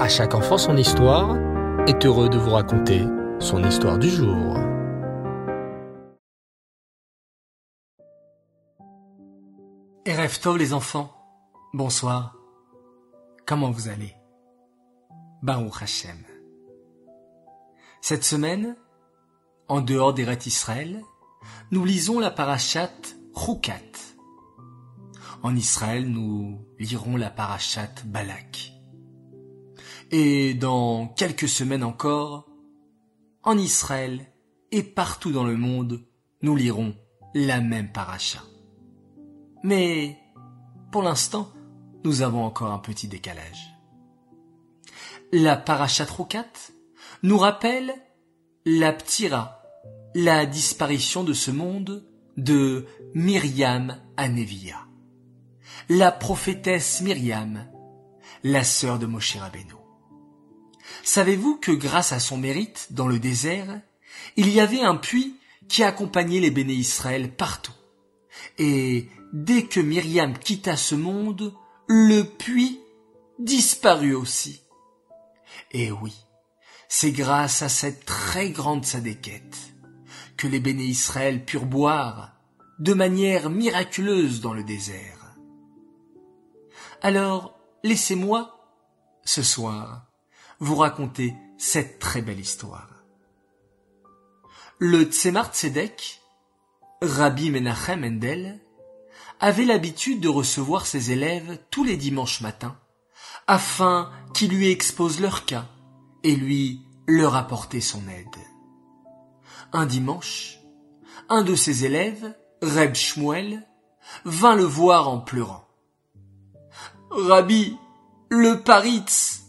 À chaque enfant son histoire est heureux de vous raconter son histoire du jour. Erev Tov les enfants, bonsoir. Comment vous allez? Baruch Hashem. Cette semaine, en dehors des rêtes Israël, nous lisons la parachate Chukat. En Israël, nous lirons la parachate Balak. Et dans quelques semaines encore, en Israël et partout dans le monde, nous lirons la même paracha. Mais, pour l'instant, nous avons encore un petit décalage. La parachat Rokat nous rappelle la ptira, la disparition de ce monde de Myriam à Nevia, la prophétesse Myriam, la sœur de Moshe Rabbeinu. Savez-vous que grâce à son mérite dans le désert, il y avait un puits qui accompagnait les béné Israël partout. Et dès que Myriam quitta ce monde, le puits disparut aussi. Et oui, c'est grâce à cette très grande sadéquette que les béné Israël purent boire de manière miraculeuse dans le désert. Alors, laissez-moi, ce soir, vous raconter cette très belle histoire. Le Tzemar Tzedek, Rabbi Menachem Mendel, avait l'habitude de recevoir ses élèves tous les dimanches matins, afin qu'il lui expose leur cas et lui leur apporter son aide. Un dimanche, un de ses élèves, Reb Shmuel, vint le voir en pleurant. Rabbi, le Paritz,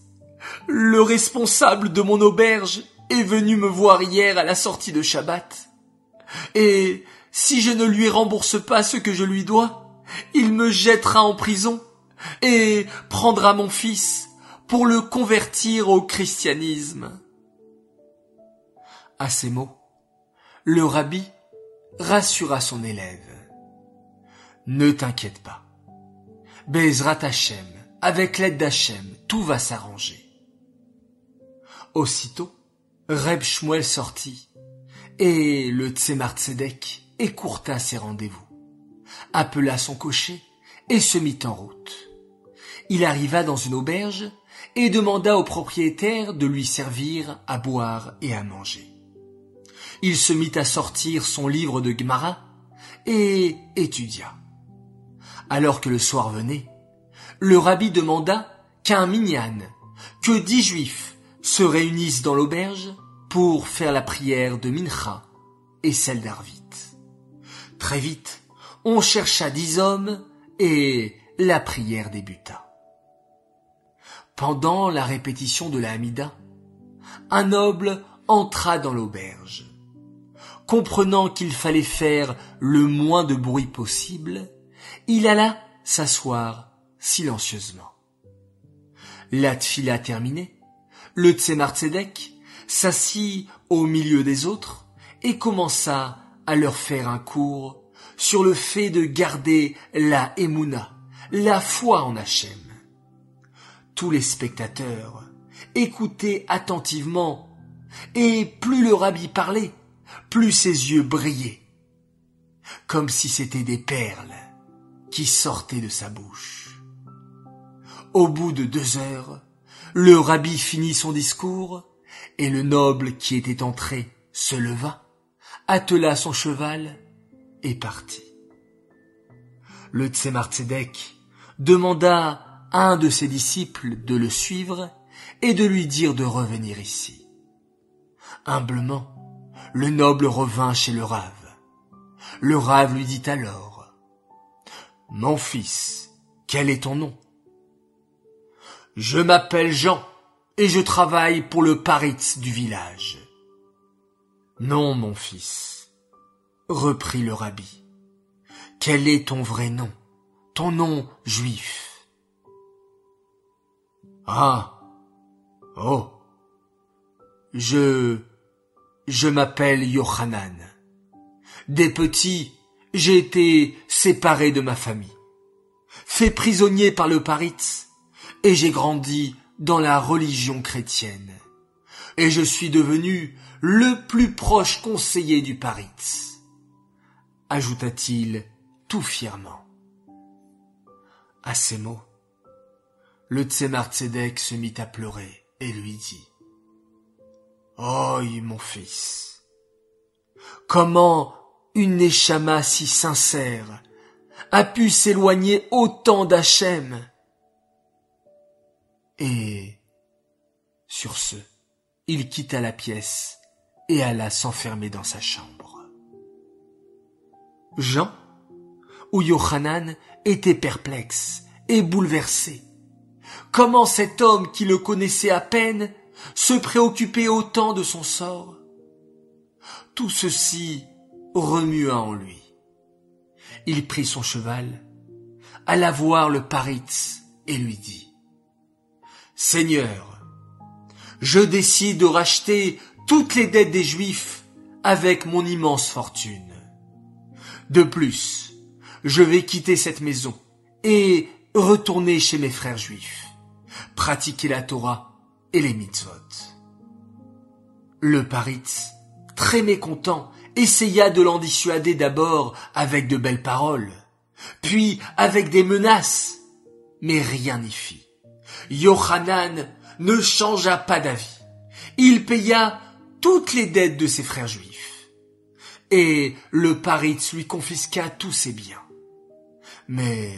le responsable de mon auberge, est venu me voir hier à la sortie de Shabbat. Et si je ne lui rembourse pas ce que je lui dois, il me jettera en prison et prendra mon fils pour le convertir au christianisme. À ces mots, le rabbi rassura son élève. Ne t'inquiète pas. Bezrat Hachem, avec l'aide d'Hachem, tout va s'arranger. Aussitôt, Reb Shmuel sortit, et le Tzemar Tzedek écourta ses rendez-vous, appela son cocher et se mit en route. Il arriva dans une auberge et demanda au propriétaire de lui servir à boire et à manger. Il se mit à sortir son livre de Gemara et étudia. Alors que le soir venait, le rabbi demanda qu'un minyan, que dix juifs se réunissent dans l'auberge pour faire la prière de Mincha et celle d'Arvit. Très vite, on chercha dix hommes et la prière débuta. Pendant la répétition de la Hamida, un noble entra dans l'auberge. Comprenant qu'il fallait faire le moins de bruit possible, il alla s'asseoir silencieusement. La tfila terminée, le Tzemar Tzedek s'assit au milieu des autres et commença à leur faire un cours sur le fait de garder la Emouna, la foi en Hachem. Tous les spectateurs écoutaient attentivement et plus le rabbi parlait, plus ses yeux brillaient, comme si c'étaient des perles qui sortaient de sa bouche. Au bout de deux heures, le rabbi finit son discours, et le noble qui était entré se leva, attela son cheval et partit. Le Tzemar Tzedek demanda à un de ses disciples de le suivre et de lui dire de revenir ici. Humblement, le noble revint chez le rave. Le rave lui dit alors, Mon fils, quel est ton nom? Je m'appelle Jean et je travaille pour le paritz du village. Non, mon fils, reprit le rabbi. Quel est ton vrai nom, ton nom juif? Ah, oh, je, je m'appelle Yohanan. Des petits, j'ai été séparé de ma famille, fait prisonnier par le paritz et j'ai grandi dans la religion chrétienne. Et je suis devenu le plus proche conseiller du Paritz, ajouta-t-il tout fièrement. À ces mots, le Tzemar Tzedek se mit à pleurer et lui dit Oh, mon fils, comment une Neshama si sincère a pu s'éloigner autant d'Hachem Et sur ce, il quitta la pièce et alla s'enfermer dans sa chambre. Jean ou Yohanan était perplexe et bouleversé. Comment cet homme qui le connaissait à peine se préoccupait autant de son sort? Tout ceci remua en lui. Il prit son cheval, alla voir le Paritz et lui dit Seigneur, je décide de racheter toutes les dettes des Juifs avec mon immense fortune. De plus, je vais quitter cette maison et retourner chez mes frères juifs, pratiquer la Torah et les mitzvot. Le Paritz, très mécontent, essaya de l'en dissuader d'abord avec de belles paroles, puis avec des menaces, mais rien n'y fit. Yohanan ne changea pas d'avis. Il paya toutes les dettes de ses frères juifs. Et le Paritz lui confisqua tous ses biens. Mais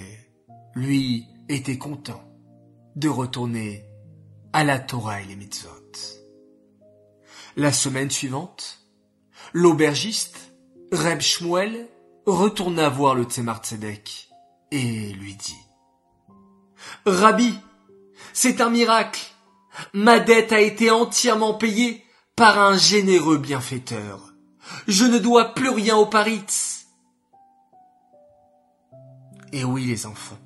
lui était content de retourner à la Torah et les mitzvot. La semaine suivante, l'aubergiste, Reb Shmuel, retourna voir le Tzemar Tzedek et lui dit Rabbi, c'est un miracle. Ma dette a été entièrement payée par un généreux bienfaiteur. Je ne dois plus rien au Paritz. Et oui, les enfants,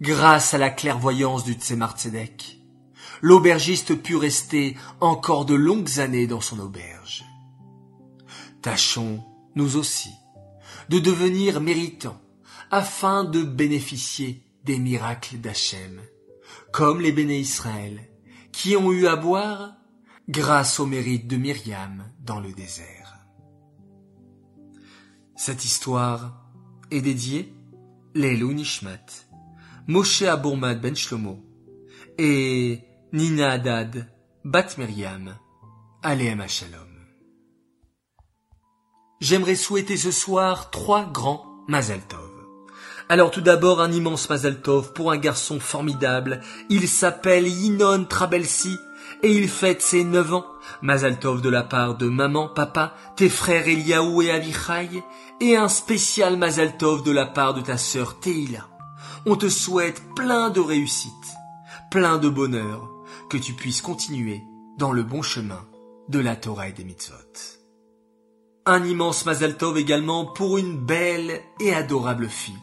grâce à la clairvoyance du Tzemar l'aubergiste put rester encore de longues années dans son auberge. Tâchons, nous aussi, de devenir méritants afin de bénéficier des miracles d'Hachem, comme les béné Israël, qui ont eu à boire grâce au mérite de Myriam dans le désert. Cette histoire est dédiée Leilou Nishmat, Moshe Abourmad Ben Shlomo et Nina Haddad Bat Myriam, Aleem Shalom. J'aimerais souhaiter ce soir trois grands Mazal Tov. Alors tout d'abord un immense Mazal Tov pour un garçon formidable. Il s'appelle Yinon Trabelsi et il fête ses neuf ans. Mazal Tov de la part de maman, papa, tes frères Eliaou et Avichai et un spécial Mazal Tov de la part de ta sœur Teila. On te souhaite plein de réussite, plein de bonheur, que tu puisses continuer dans le bon chemin de la Torah et des mitzvot. Un immense Mazal Tov également pour une belle et adorable fille.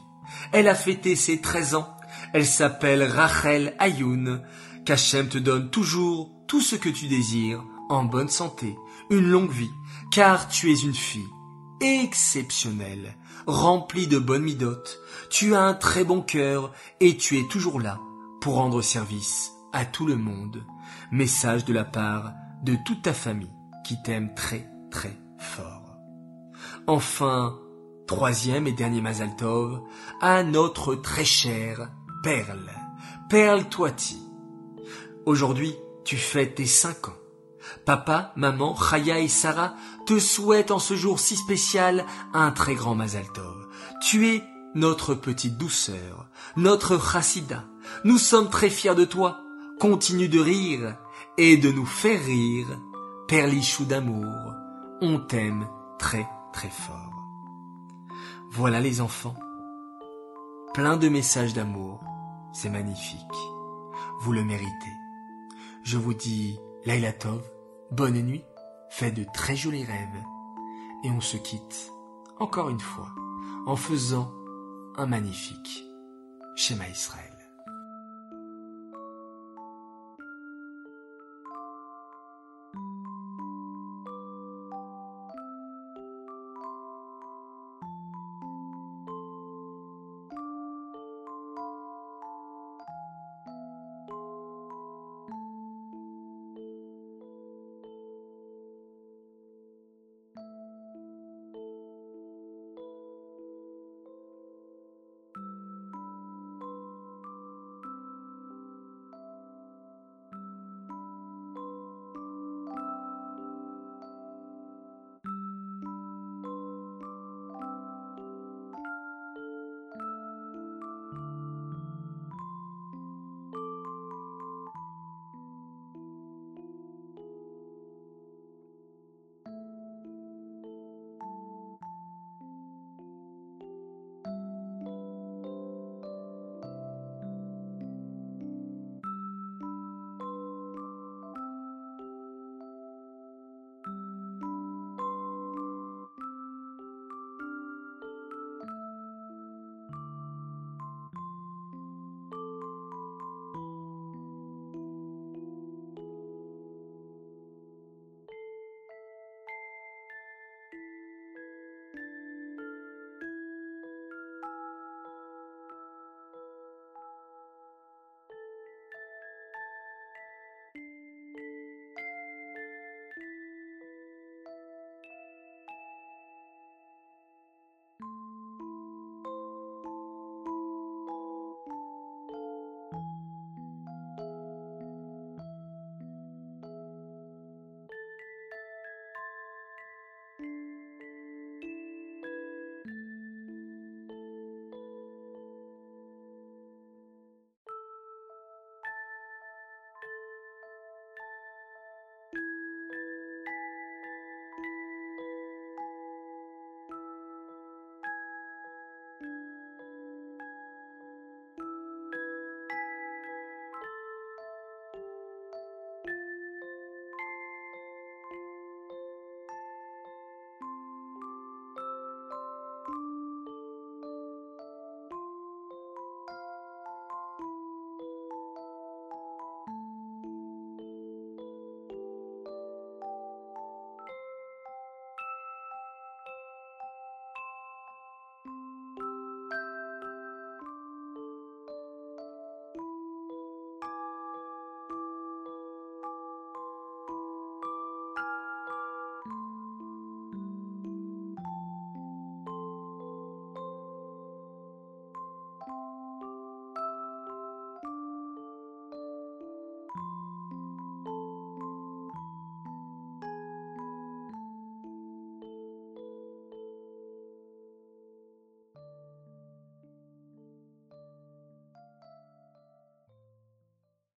Elle a fêté ses 13 ans. Elle s'appelle Rachel Ayoun. Qu'Hachem te donne toujours tout ce que tu désires, en bonne santé, une longue vie, car tu es une fille exceptionnelle, remplie de bonnes midotes. Tu as un très bon cœur et tu es toujours là pour rendre service à tout le monde. Message de la part de toute ta famille qui t'aime très très fort. Enfin, troisième et dernier Mazaltov, à notre très chère Perle, Perle Toiti. Aujourd'hui, tu fêtes tes cinq ans. Papa, maman, Chaya et Sarah te souhaitent en ce jour si spécial un très grand Mazaltov. Tu es notre petite douceur, notre chassida. Nous sommes très fiers de toi. Continue de rire et de nous faire rire. Perlichou d'amour, on t'aime très très fort. Voilà les enfants. Plein de messages d'amour. C'est magnifique. Vous le méritez. Je vous dis Laila Tov, bonne nuit, faites de très jolis rêves. Et on se quitte, encore une fois, en faisant un magnifique schéma Israël.